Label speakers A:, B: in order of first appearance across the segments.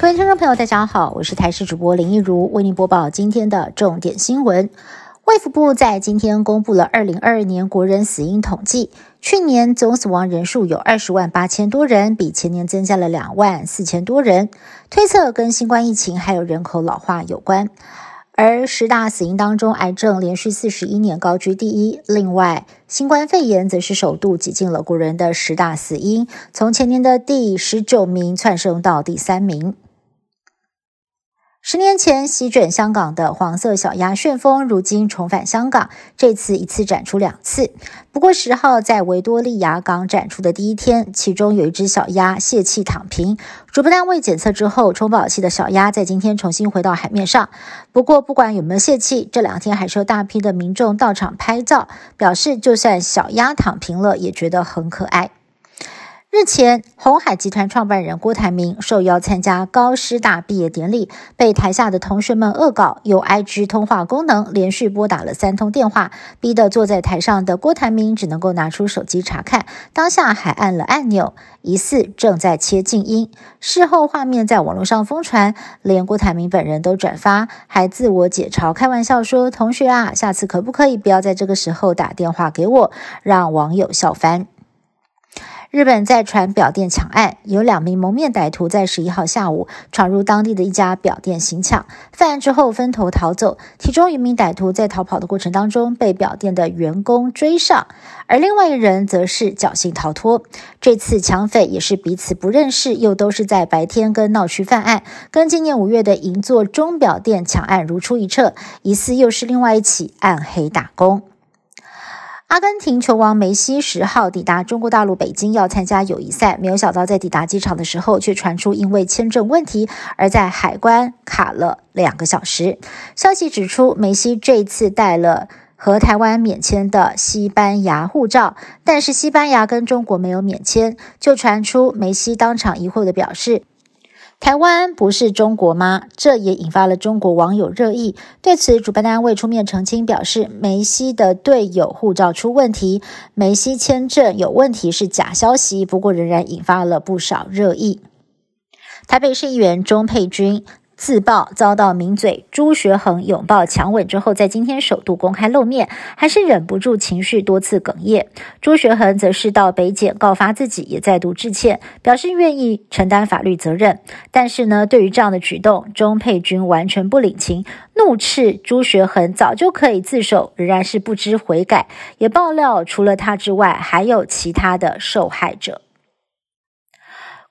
A: 各位听众朋友，大家好，我是台视主播林一如，为您播报今天的重点新闻。卫福部在今天公布了二零二二年国人死因统计，去年总死亡人数有二十万八千多人，比前年增加了两万四千多人，推测跟新冠疫情还有人口老化有关。而十大死因当中，癌症连续四十一年高居第一。另外，新冠肺炎则是首度挤进了国人的十大死因，从前年的第十九名窜升到第三名。十年前席卷香港的黄色小鸭旋风，如今重返香港，这次一次展出两次。不过十号在维多利亚港展出的第一天，其中有一只小鸭泄气躺平，主办单位检测之后，充饱气的小鸭在今天重新回到海面上。不过不管有没有泄气，这两天还是有大批的民众到场拍照，表示就算小鸭躺平了，也觉得很可爱。日前，红海集团创办人郭台铭受邀参加高师大毕业典礼，被台下的同学们恶搞，用 IG 通话功能连续拨打了三通电话，逼得坐在台上的郭台铭只能够拿出手机查看，当下还按了按钮，疑似正在切静音。事后画面在网络上疯传，连郭台铭本人都转发，还自我解嘲，开玩笑说：“同学啊，下次可不可以不要在这个时候打电话给我？”让网友笑翻。日本在传表店抢案，有两名蒙面歹徒在十一号下午闯入当地的一家表店行抢，犯案之后分头逃走。其中一名歹徒在逃跑的过程当中被表店的员工追上，而另外一人则是侥幸逃脱。这次抢匪也是彼此不认识，又都是在白天跟闹区犯案，跟今年五月的银座钟表店抢案如出一辙，疑似又是另外一起暗黑打工。阿根廷球王梅西十号抵达中国大陆北京，要参加友谊赛。没有想到，在抵达机场的时候，却传出因为签证问题而在海关卡了两个小时。消息指出，梅西这次带了和台湾免签的西班牙护照，但是西班牙跟中国没有免签，就传出梅西当场疑惑的表示。台湾不是中国吗？这也引发了中国网友热议。对此，主办单位出面澄清，表示梅西的队友护照出问题，梅西签证有问题是假消息。不过，仍然引发了不少热议。台北市议员钟佩君。自曝遭到名嘴朱学恒拥抱强吻之后，在今天首度公开露面，还是忍不住情绪多次哽咽。朱学恒则是到北检告发自己，也再度致歉，表示愿意承担法律责任。但是呢，对于这样的举动，钟佩君完全不领情，怒斥朱学恒早就可以自首，仍然是不知悔改。也爆料，除了他之外，还有其他的受害者。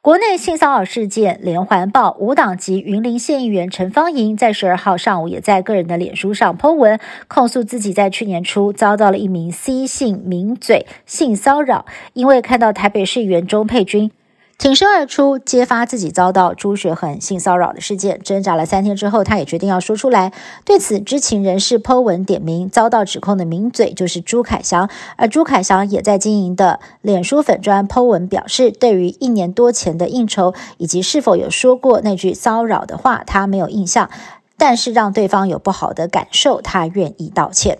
A: 国内性骚扰事件连环爆，无党籍云林县议员陈芳莹在十二号上午也在个人的脸书上 po 文，控诉自己在去年初遭到了一名 C 姓名嘴性骚扰，因为看到台北市议员钟佩君。挺身而出，揭发自己遭到朱学恒性骚扰的事件。挣扎了三天之后，他也决定要说出来。对此，知情人士剖文点名，遭到指控的名嘴就是朱凯翔。而朱凯翔也在经营的脸书粉砖剖文表示，对于一年多前的应酬以及是否有说过那句骚扰的话，他没有印象。但是让对方有不好的感受，他愿意道歉。